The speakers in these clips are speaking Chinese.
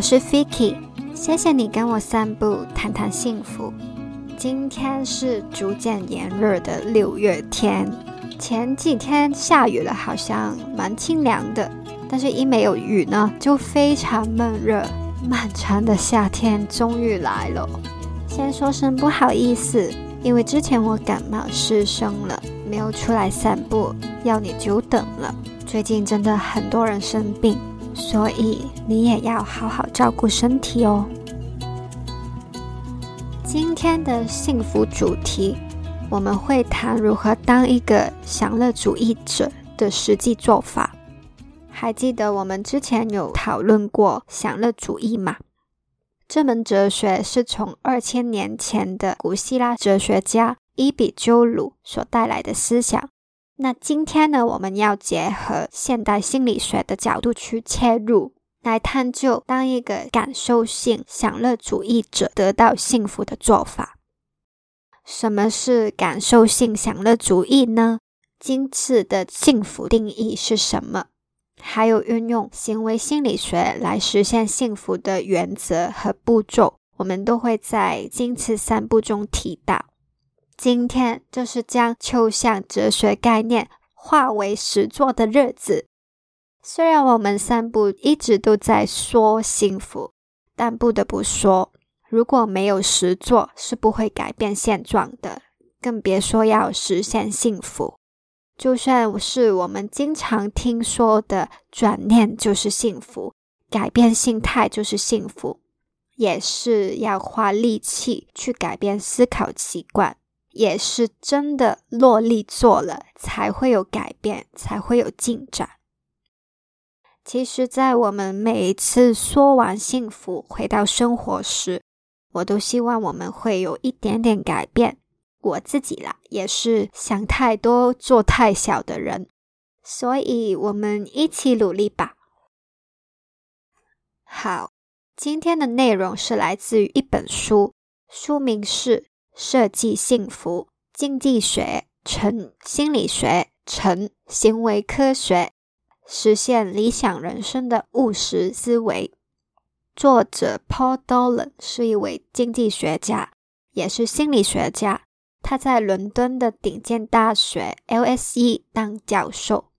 我是 Vicky，谢谢你跟我散步谈谈幸福。今天是逐渐炎热的六月天，前几天下雨了，好像蛮清凉的，但是一没有雨呢，就非常闷热。漫长的夏天终于来了，先说声不好意思，因为之前我感冒失声了，没有出来散步，要你久等了。最近真的很多人生病。所以你也要好好照顾身体哦。今天的幸福主题，我们会谈如何当一个享乐主义者的实际做法。还记得我们之前有讨论过享乐主义吗？这门哲学是从二千年前的古希腊哲学家伊比鸠鲁所带来的思想。那今天呢，我们要结合现代心理学的角度去切入，来探究当一个感受性享乐主义者得到幸福的做法。什么是感受性享乐主义呢？今次的幸福定义是什么？还有运用行为心理学来实现幸福的原则和步骤，我们都会在今次三步中提到。今天就是将抽象哲学概念化为实作的日子。虽然我们散步一直都在说幸福，但不得不说，如果没有实作，是不会改变现状的，更别说要实现幸福。就算是我们经常听说的“转念就是幸福”，改变心态就是幸福，也是要花力气去改变思考习惯。也是真的落力做了，才会有改变，才会有进展。其实，在我们每一次说完幸福回到生活时，我都希望我们会有一点点改变。我自己啦，也是想太多、做太小的人，所以我们一起努力吧。好，今天的内容是来自于一本书，书名是。设计幸福经济学乘心理学乘行为科学，实现理想人生的务实思维。作者 Paul Dolan 是一位经济学家，也是心理学家。他在伦敦的顶尖大学 LSE 当教授，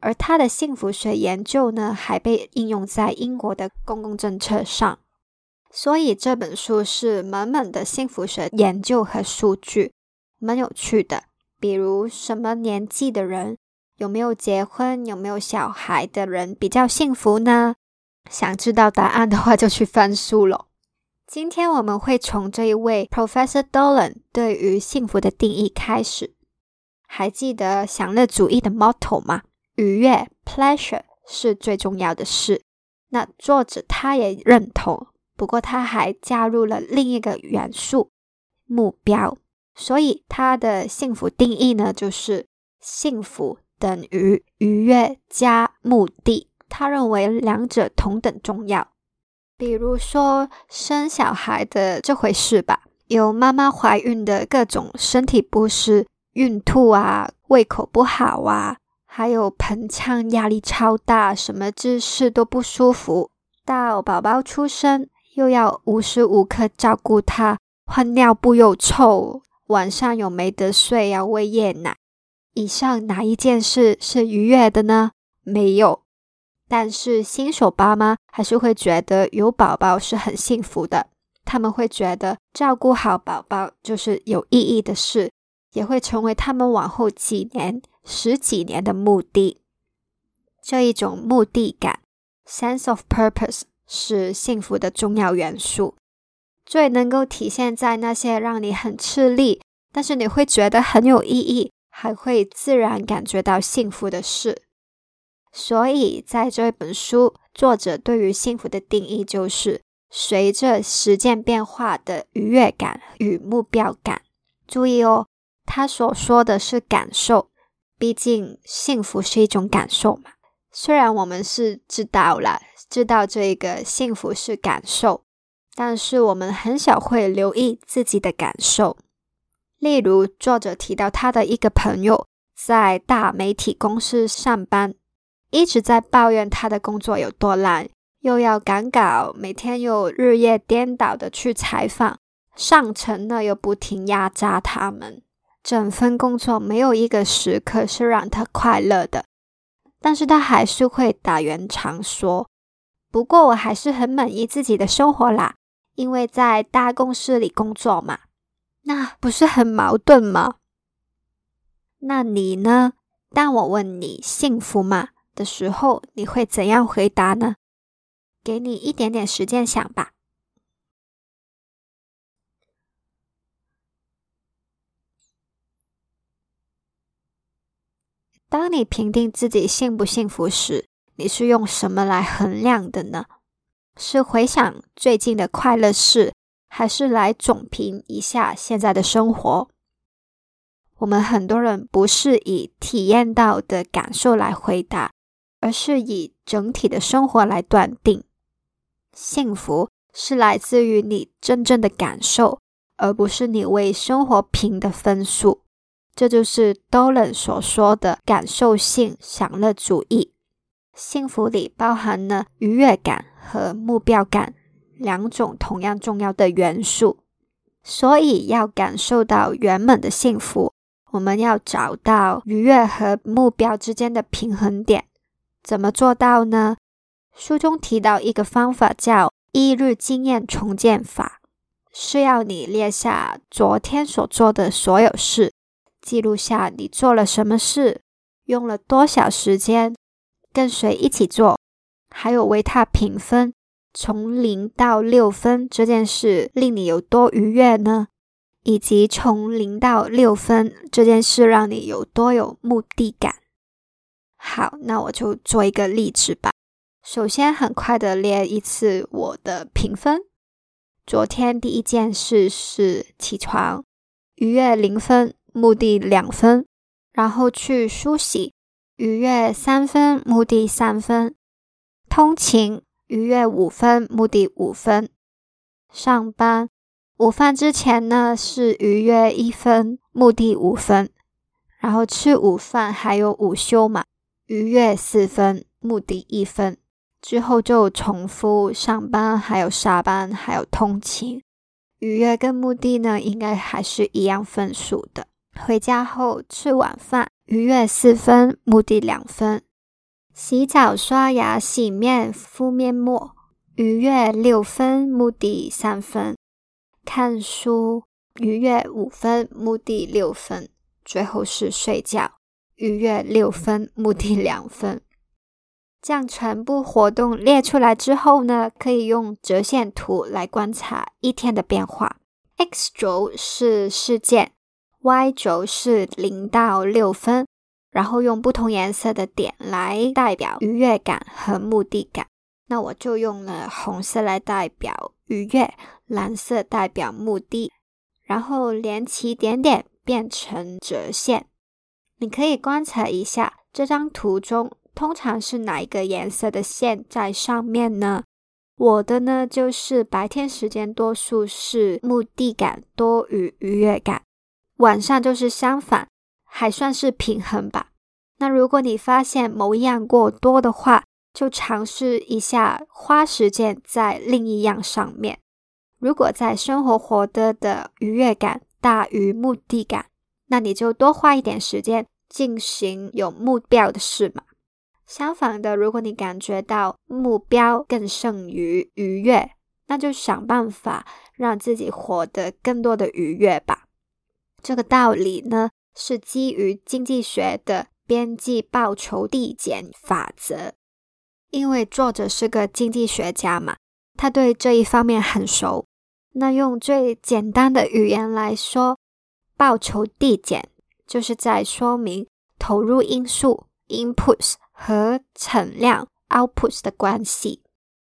而他的幸福学研究呢，还被应用在英国的公共政策上。所以这本书是满满的幸福学研究和数据，蛮有趣的。比如什么年纪的人，有没有结婚、有没有小孩的人比较幸福呢？想知道答案的话，就去翻书喽。今天我们会从这一位 Professor Dolan 对于幸福的定义开始。还记得享乐主义的 motto 吗？愉悦 （pleasure） 是最重要的事。那作者他也认同。不过，他还加入了另一个元素——目标。所以，他的幸福定义呢，就是幸福等于愉悦加目的。他认为两者同等重要。比如说，生小孩的这回事吧，有妈妈怀孕的各种身体不适，孕吐啊，胃口不好啊，还有盆腔压力超大，什么姿势都不舒服，到宝宝出生。又要无时无刻照顾他，换尿布又臭，晚上又没得睡，要喂夜奶。以上哪一件事是愉悦的呢？没有。但是新手爸妈还是会觉得有宝宝是很幸福的，他们会觉得照顾好宝宝就是有意义的事，也会成为他们往后几年、十几年的目的。这一种目的感 （sense of purpose）。是幸福的重要元素，最能够体现在那些让你很吃力，但是你会觉得很有意义，还会自然感觉到幸福的事。所以，在这本书，作者对于幸福的定义就是随着时间变化的愉悦感与目标感。注意哦，他所说的是感受，毕竟幸福是一种感受嘛。虽然我们是知道了。知道这个幸福是感受，但是我们很少会留意自己的感受。例如，作者提到他的一个朋友在大媒体公司上班，一直在抱怨他的工作有多烂，又要赶稿，每天又日夜颠倒的去采访，上层呢又不停压榨他们，整份工作没有一个时刻是让他快乐的。但是他还是会打圆场说：“不过我还是很满意自己的生活啦，因为在大公司里工作嘛，那不是很矛盾吗？”那你呢？当我问你幸福吗的时候，你会怎样回答呢？给你一点点时间想吧。当你评定自己幸不幸福时，你是用什么来衡量的呢？是回想最近的快乐事，还是来总评一下现在的生活？我们很多人不是以体验到的感受来回答，而是以整体的生活来断定。幸福是来自于你真正的感受，而不是你为生活评的分数。这就是 Dolan 所说的感受性享乐主义。幸福里包含了愉悦感和目标感两种同样重要的元素。所以，要感受到圆满的幸福，我们要找到愉悦和目标之间的平衡点。怎么做到呢？书中提到一个方法叫“一日经验重建法”，是要你列下昨天所做的所有事，记录下你做了什么事，用了多少时间，跟谁一起做，还有为他评分，从零到六分这件事令你有多愉悦呢？以及从零到六分这件事让你有多有目的感？好，那我就做一个例子吧。首先，很快的列一次我的评分。昨天第一件事是起床，愉悦零分，目的两分。然后去梳洗，愉悦三分，目的三分。通勤，愉悦五分，目的五分。上班，午饭之前呢是愉悦一分，目的五分。然后吃午饭还有午休嘛，愉悦四分，目的一分。之后就重复上班，还有下班，还有通勤。愉悦跟目的呢，应该还是一样分数的。回家后吃晚饭，愉悦四分，目的两分。洗澡、刷牙、洗面、敷面膜，愉悦六分，目的三分。看书，愉悦五分，目的六分。最后是睡觉，愉悦六分，目的两分。将全部活动列出来之后呢，可以用折线图来观察一天的变化。X 轴是事件，Y 轴是零到六分，然后用不同颜色的点来代表愉悦感和目的感。那我就用了红色来代表愉悦，蓝色代表目的，然后连起点点变成折线。你可以观察一下这张图中。通常是哪一个颜色的线在上面呢？我的呢，就是白天时间多数是目的感多于愉悦感，晚上就是相反，还算是平衡吧。那如果你发现某一样过多的话，就尝试一下花时间在另一样上面。如果在生活活得的愉悦感大于目的感，那你就多花一点时间进行有目标的事嘛。相反的，如果你感觉到目标更胜于愉悦，那就想办法让自己活得更多的愉悦吧。这个道理呢，是基于经济学的边际报酬递减法则。因为作者是个经济学家嘛，他对这一方面很熟。那用最简单的语言来说，报酬递减就是在说明投入因素 （inputs）。和产量 （outputs） 的关系，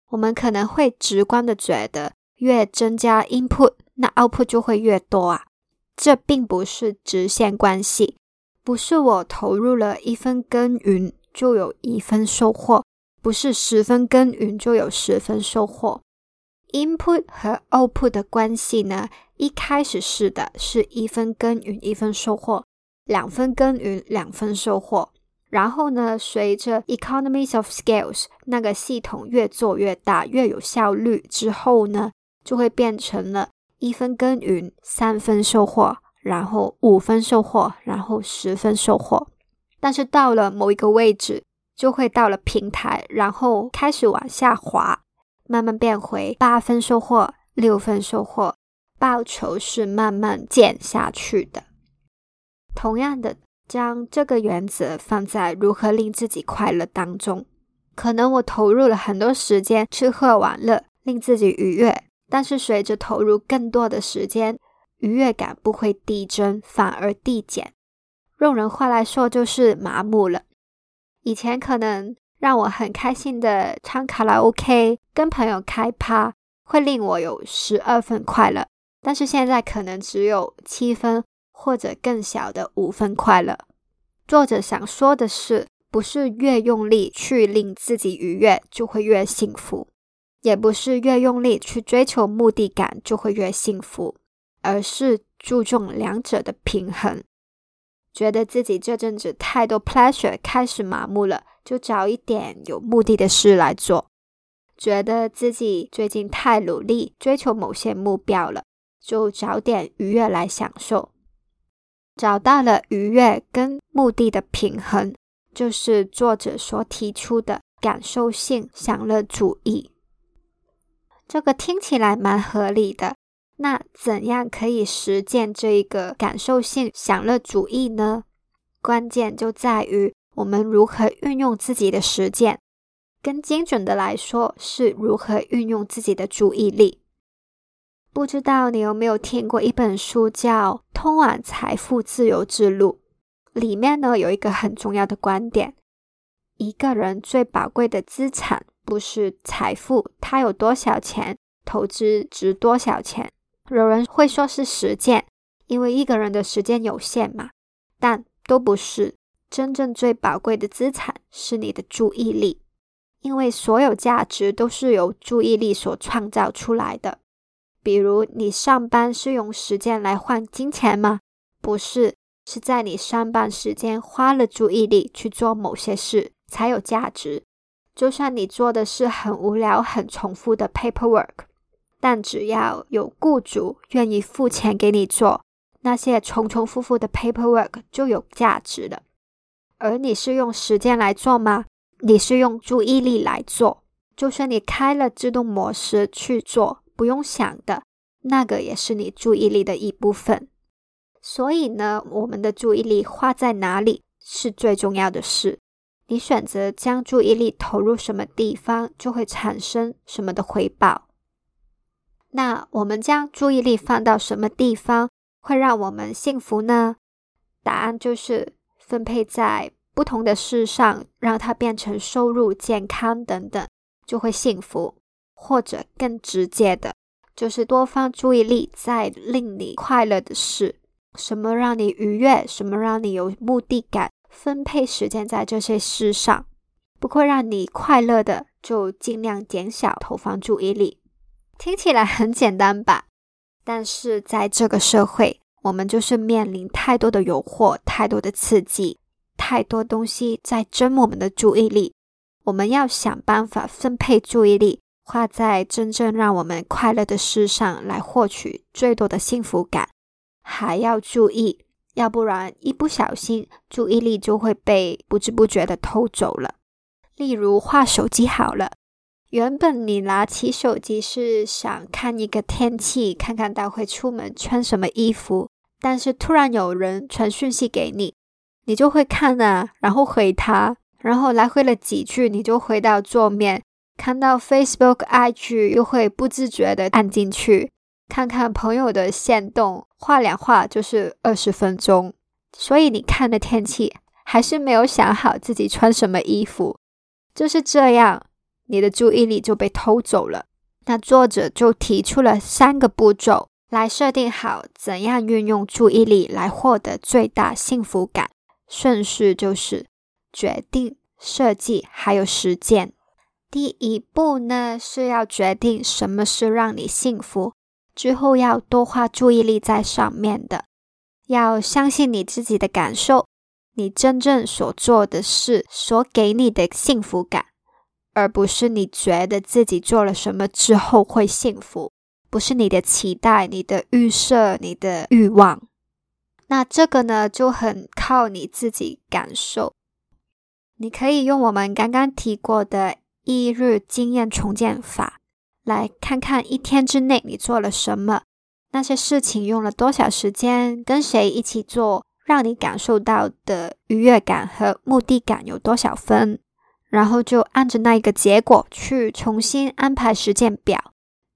我们可能会直观的觉得，越增加 input，那 output 就会越多啊。这并不是直线关系，不是我投入了一分耕耘就有一分收获，不是十分耕耘就有十分收获。input 和 output 的关系呢，一开始是的，是一分耕耘一分收获，两分耕耘两分收获。然后呢，随着 economies of scales 那个系统越做越大，越有效率之后呢，就会变成了一分耕耘三分收获，然后五分收获，然后十分收获。但是到了某一个位置，就会到了平台，然后开始往下滑，慢慢变回八分收获、六分收获，报酬是慢慢减下去的。同样的。将这个原则放在如何令自己快乐当中，可能我投入了很多时间吃喝玩乐，令自己愉悦，但是随着投入更多的时间，愉悦感不会递增，反而递减。用人话来说，就是麻木了。以前可能让我很开心的唱卡拉 OK，跟朋友开趴，会令我有十二分快乐，但是现在可能只有七分。或者更小的五分快乐。作者想说的是，不是越用力去令自己愉悦就会越幸福，也不是越用力去追求目的感就会越幸福，而是注重两者的平衡。觉得自己这阵子太多 pleasure 开始麻木了，就找一点有目的的事来做。觉得自己最近太努力追求某些目标了，就找点愉悦来享受。找到了愉悦跟目的的平衡，就是作者所提出的感受性享乐主义。这个听起来蛮合理的。那怎样可以实践这一个感受性享乐主义呢？关键就在于我们如何运用自己的实践，更精准的来说，是如何运用自己的注意力。不知道你有没有听过一本书叫《通往财富自由之路》？里面呢有一个很重要的观点：一个人最宝贵的资产不是财富，他有多少钱，投资值多少钱。有人会说是时间，因为一个人的时间有限嘛。但都不是，真正最宝贵的资产是你的注意力，因为所有价值都是由注意力所创造出来的。比如，你上班是用时间来换金钱吗？不是，是在你上班时间花了注意力去做某些事才有价值。就算你做的是很无聊、很重复的 paperwork，但只要有雇主愿意付钱给你做那些重重复复的 paperwork，就有价值了。而你是用时间来做吗？你是用注意力来做。就算你开了自动模式去做。不用想的那个也是你注意力的一部分，所以呢，我们的注意力花在哪里是最重要的事。你选择将注意力投入什么地方，就会产生什么的回报。那我们将注意力放到什么地方会让我们幸福呢？答案就是分配在不同的事上，让它变成收入、健康等等，就会幸福。或者更直接的，就是多放注意力在令你快乐的事，什么让你愉悦，什么让你有目的感，分配时间在这些事上，不过让你快乐的，就尽量减少投放注意力。听起来很简单吧？但是在这个社会，我们就是面临太多的诱惑，太多的刺激，太多东西在争我们的注意力，我们要想办法分配注意力。花在真正让我们快乐的事上，来获取最多的幸福感。还要注意，要不然一不小心，注意力就会被不知不觉的偷走了。例如画手机好了，原本你拿起手机是想看一个天气，看看待会出门穿什么衣服，但是突然有人传讯息给你，你就会看啊，然后回他，然后来回了几句，你就回到桌面。看到 Facebook IG 又会不自觉的按进去看看朋友的线动，画两画就是二十分钟。所以你看的天气还是没有想好自己穿什么衣服，就是这样，你的注意力就被偷走了。那作者就提出了三个步骤来设定好怎样运用注意力来获得最大幸福感。顺序就是决定、设计还有实践。第一步呢，是要决定什么是让你幸福，之后要多花注意力在上面的，要相信你自己的感受，你真正所做的事所给你的幸福感，而不是你觉得自己做了什么之后会幸福，不是你的期待、你的预设、你的欲望。那这个呢，就很靠你自己感受。你可以用我们刚刚提过的一日经验重建法，来看看一天之内你做了什么，那些事情用了多少时间，跟谁一起做，让你感受到的愉悦感和目的感有多少分，然后就按着那一个结果去重新安排时间表。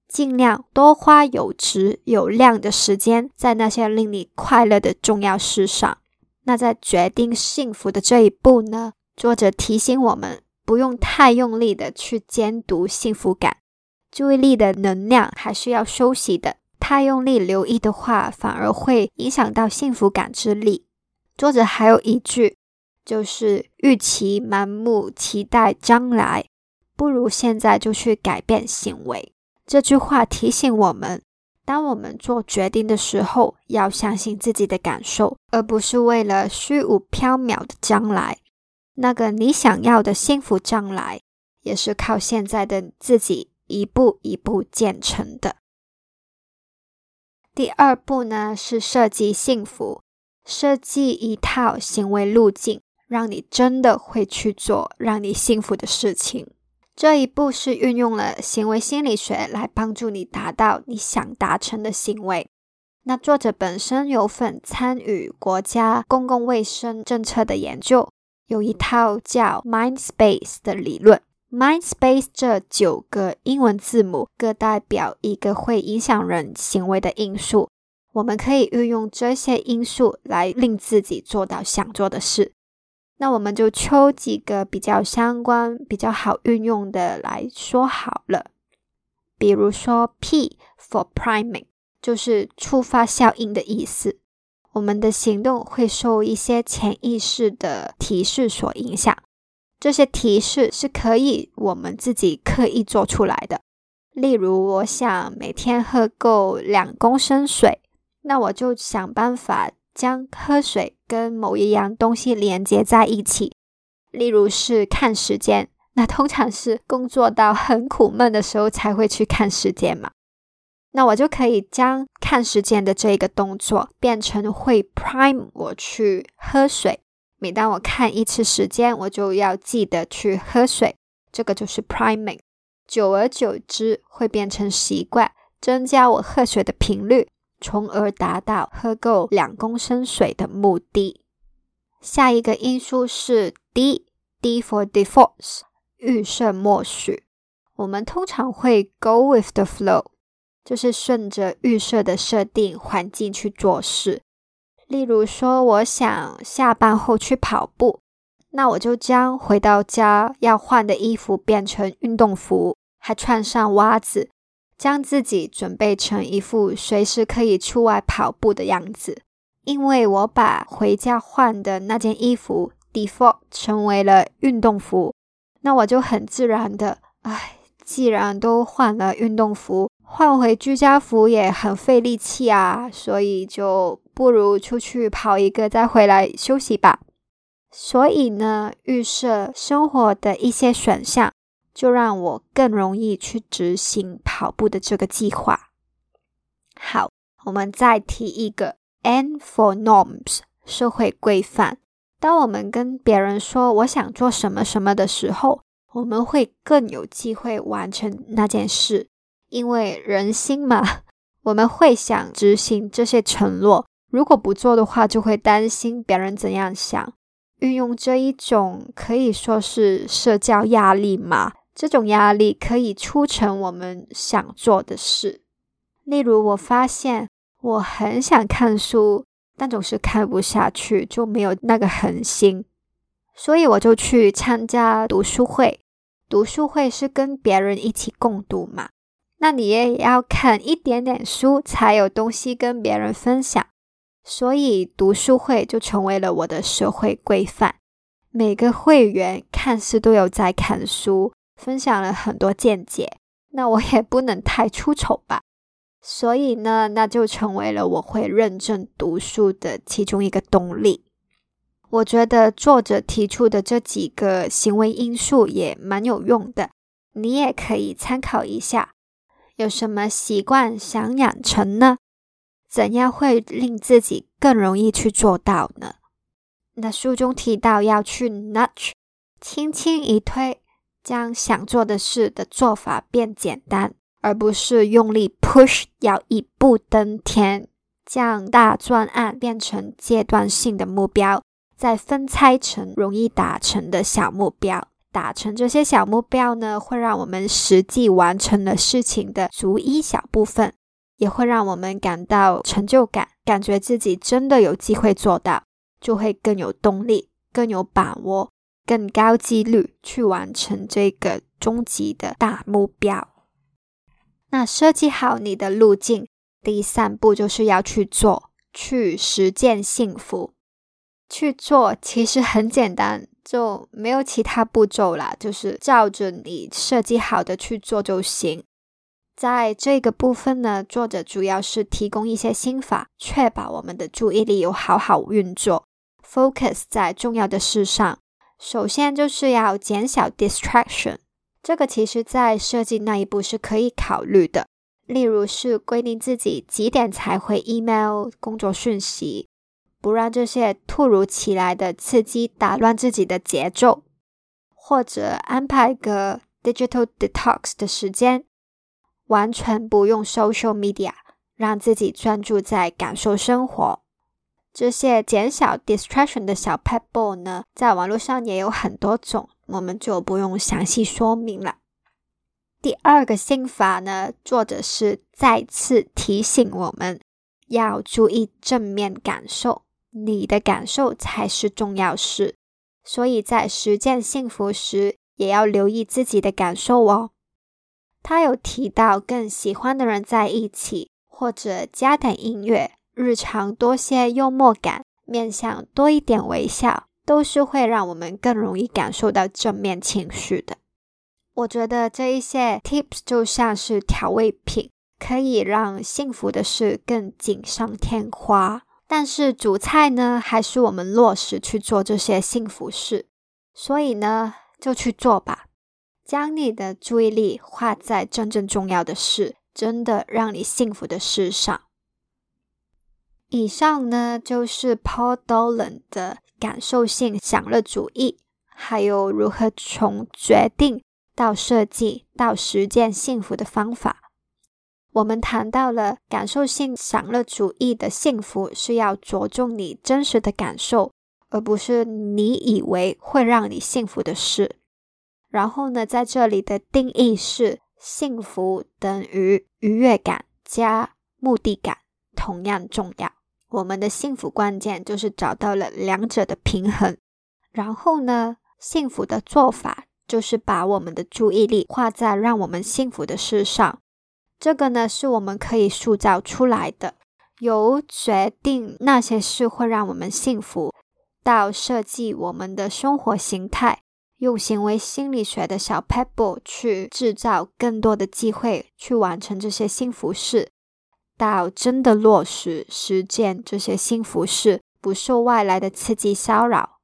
尽量多花有质有量的时间在那些令你快乐的重要事上。那在决定幸福的这一步呢？作者提醒我们，不用太用力的去监督幸福感，注意力的能量还是要休息的。太用力留意的话，反而会影响到幸福感之力。作者还有一句，就是与其盲目期待将来，不如现在就去改变行为。这句话提醒我们，当我们做决定的时候，要相信自己的感受，而不是为了虚无缥缈的将来。那个你想要的幸福将来，也是靠现在的自己一步一步建成的。第二步呢，是设计幸福，设计一套行为路径，让你真的会去做让你幸福的事情。这一步是运用了行为心理学来帮助你达到你想达成的行为。那作者本身有份参与国家公共卫生政策的研究，有一套叫 Mind Space 的理论。Mind Space 这九个英文字母各代表一个会影响人行为的因素，我们可以运用这些因素来令自己做到想做的事。那我们就抽几个比较相关、比较好运用的来说好了。比如说，P for priming，就是触发效应的意思。我们的行动会受一些潜意识的提示所影响，这些提示是可以我们自己刻意做出来的。例如，我想每天喝够两公升水，那我就想办法。将喝水跟某一样东西连接在一起，例如是看时间，那通常是工作到很苦闷的时候才会去看时间嘛。那我就可以将看时间的这个动作变成会 prime 我去喝水。每当我看一次时间，我就要记得去喝水，这个就是 priming。久而久之会变成习惯，增加我喝水的频率。从而达到喝够两公升水的目的。下一个因素是 D，D for defaults，预设默许。我们通常会 go with the flow，就是顺着预设的设定环境去做事。例如说，我想下班后去跑步，那我就将回到家要换的衣服变成运动服，还穿上袜子。将自己准备成一副随时可以出外跑步的样子，因为我把回家换的那件衣服 default 成为了运动服，那我就很自然的，唉，既然都换了运动服，换回居家服也很费力气啊，所以就不如出去跑一个再回来休息吧。所以呢，预设生活的一些选项。就让我更容易去执行跑步的这个计划。好，我们再提一个 N for norms，社会规范。当我们跟别人说我想做什么什么的时候，我们会更有机会完成那件事，因为人心嘛，我们会想执行这些承诺。如果不做的话，就会担心别人怎样想。运用这一种可以说是社交压力嘛。这种压力可以促成我们想做的事。例如，我发现我很想看书，但总是看不下去，就没有那个恒心，所以我就去参加读书会。读书会是跟别人一起共读嘛？那你也要看一点点书，才有东西跟别人分享。所以读书会就成为了我的社会规范。每个会员看似都有在看书。分享了很多见解，那我也不能太出丑吧，所以呢，那就成为了我会认真读书的其中一个动力。我觉得作者提出的这几个行为因素也蛮有用的，你也可以参考一下。有什么习惯想养成呢？怎样会令自己更容易去做到呢？那书中提到要去 nudge，轻轻一推，将想做的事的做法变简单，而不是用力 push，要一步登天，将大专案变成阶段性的目标。再分拆成容易达成的小目标，达成这些小目标呢，会让我们实际完成了事情的逐一小部分，也会让我们感到成就感，感觉自己真的有机会做到，就会更有动力、更有把握、更高几率去完成这个终极的大目标。那设计好你的路径，第三步就是要去做，去实践幸福。去做其实很简单，就没有其他步骤啦，就是照着你设计好的去做就行。在这个部分呢，作者主要是提供一些心法，确保我们的注意力有好好运作，focus 在重要的事上。首先就是要减少 distraction，这个其实在设计那一步是可以考虑的，例如是规定自己几点才回 email 工作讯息。不让这些突如其来的刺激打乱自己的节奏，或者安排个 digital detox 的时间，完全不用 social media，让自己专注在感受生活。这些减少 distraction 的小 pet ball 呢，在网络上也有很多种，我们就不用详细说明了。第二个心法呢，作者是再次提醒我们要注意正面感受。你的感受才是重要事，所以在实践幸福时，也要留意自己的感受哦。他有提到跟喜欢的人在一起，或者加点音乐，日常多些幽默感，面向多一点微笑，都是会让我们更容易感受到正面情绪的。我觉得这一些 tips 就像是调味品，可以让幸福的事更锦上添花。但是主菜呢，还是我们落实去做这些幸福事，所以呢，就去做吧，将你的注意力花在真正重要的事，真的让你幸福的事上。以上呢，就是 Paul Dolan 的感受性享乐主义，还有如何从决定到设计到实践幸福的方法。我们谈到了感受性享乐主义的幸福是要着重你真实的感受，而不是你以为会让你幸福的事。然后呢，在这里的定义是幸福等于愉悦感加目的感，同样重要。我们的幸福关键就是找到了两者的平衡。然后呢，幸福的做法就是把我们的注意力花在让我们幸福的事上。这个呢，是我们可以塑造出来的，由决定那些事会让我们幸福，到设计我们的生活形态，用行为心理学的小 pebble 去制造更多的机会去完成这些幸福事，到真的落实实践这些幸福事，不受外来的刺激骚扰，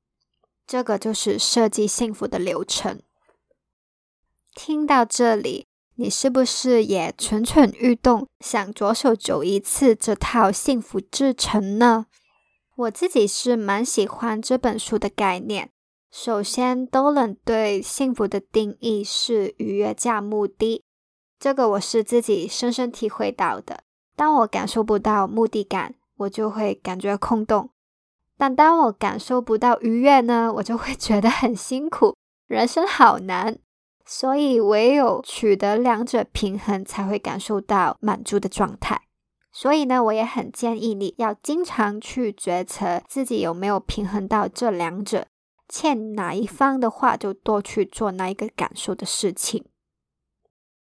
这个就是设计幸福的流程。听到这里。你是不是也蠢蠢欲动，想着手走一次这套幸福之程呢？我自己是蛮喜欢这本书的概念。首先，Dolan 对幸福的定义是愉悦加目的，这个我是自己深深体会到的。当我感受不到目的感，我就会感觉空洞；但当我感受不到愉悦呢，我就会觉得很辛苦，人生好难。所以，唯有取得两者平衡，才会感受到满足的状态。所以呢，我也很建议你要经常去决策自己有没有平衡到这两者，欠哪一方的话，就多去做那一个感受的事情。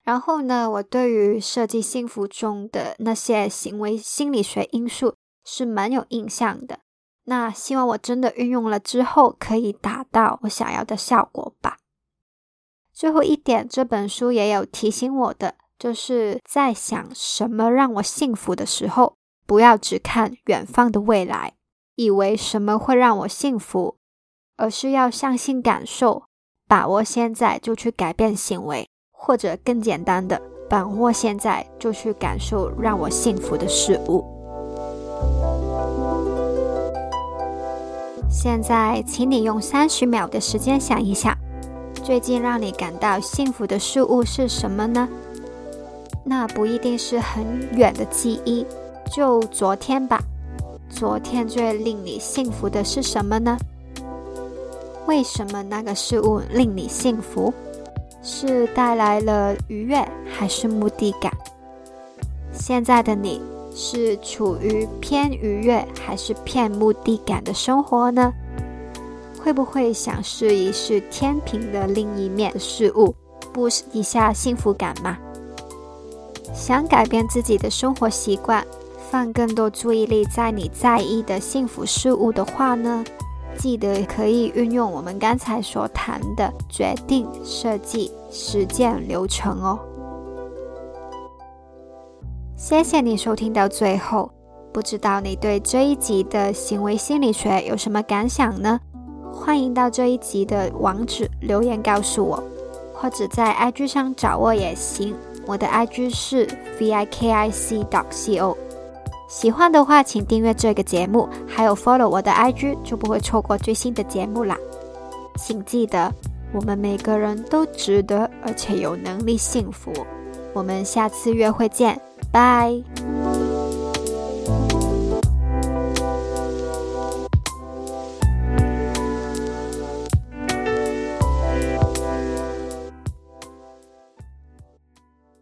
然后呢，我对于设计幸福中的那些行为心理学因素是蛮有印象的。那希望我真的运用了之后，可以达到我想要的效果吧。最后一点，这本书也有提醒我的，就是在想什么让我幸福的时候，不要只看远方的未来，以为什么会让我幸福，而是要相信感受，把握现在就去改变行为，或者更简单的，把握现在就去感受让我幸福的事物。现在，请你用三十秒的时间想一想，最近让你感到幸福的事物是什么呢？那不一定是很远的记忆，就昨天吧。昨天最令你幸福的是什么呢？为什么那个事物令你幸福？是带来了愉悦，还是目的感？现在的你是处于偏愉悦还是偏目的感的生活呢？会不会想试一试天平的另一面事物不是一下幸福感吗？想改变自己的生活习惯？放更多注意力在你在意的幸福事物的话呢，记得可以运用我们刚才所谈的决定、设计、实践流程哦。谢谢你收听到最后，不知道你对这一集的行为心理学有什么感想呢？欢迎到这一集的网址留言告诉我，或者在 IG 上找我也行。我的 IG 是 viki.coco。喜欢的话，请订阅这个节目，还有 follow 我的 IG，就不会错过最新的节目啦。请记得，我们每个人都值得，而且有能力幸福。我们下次约会见，拜。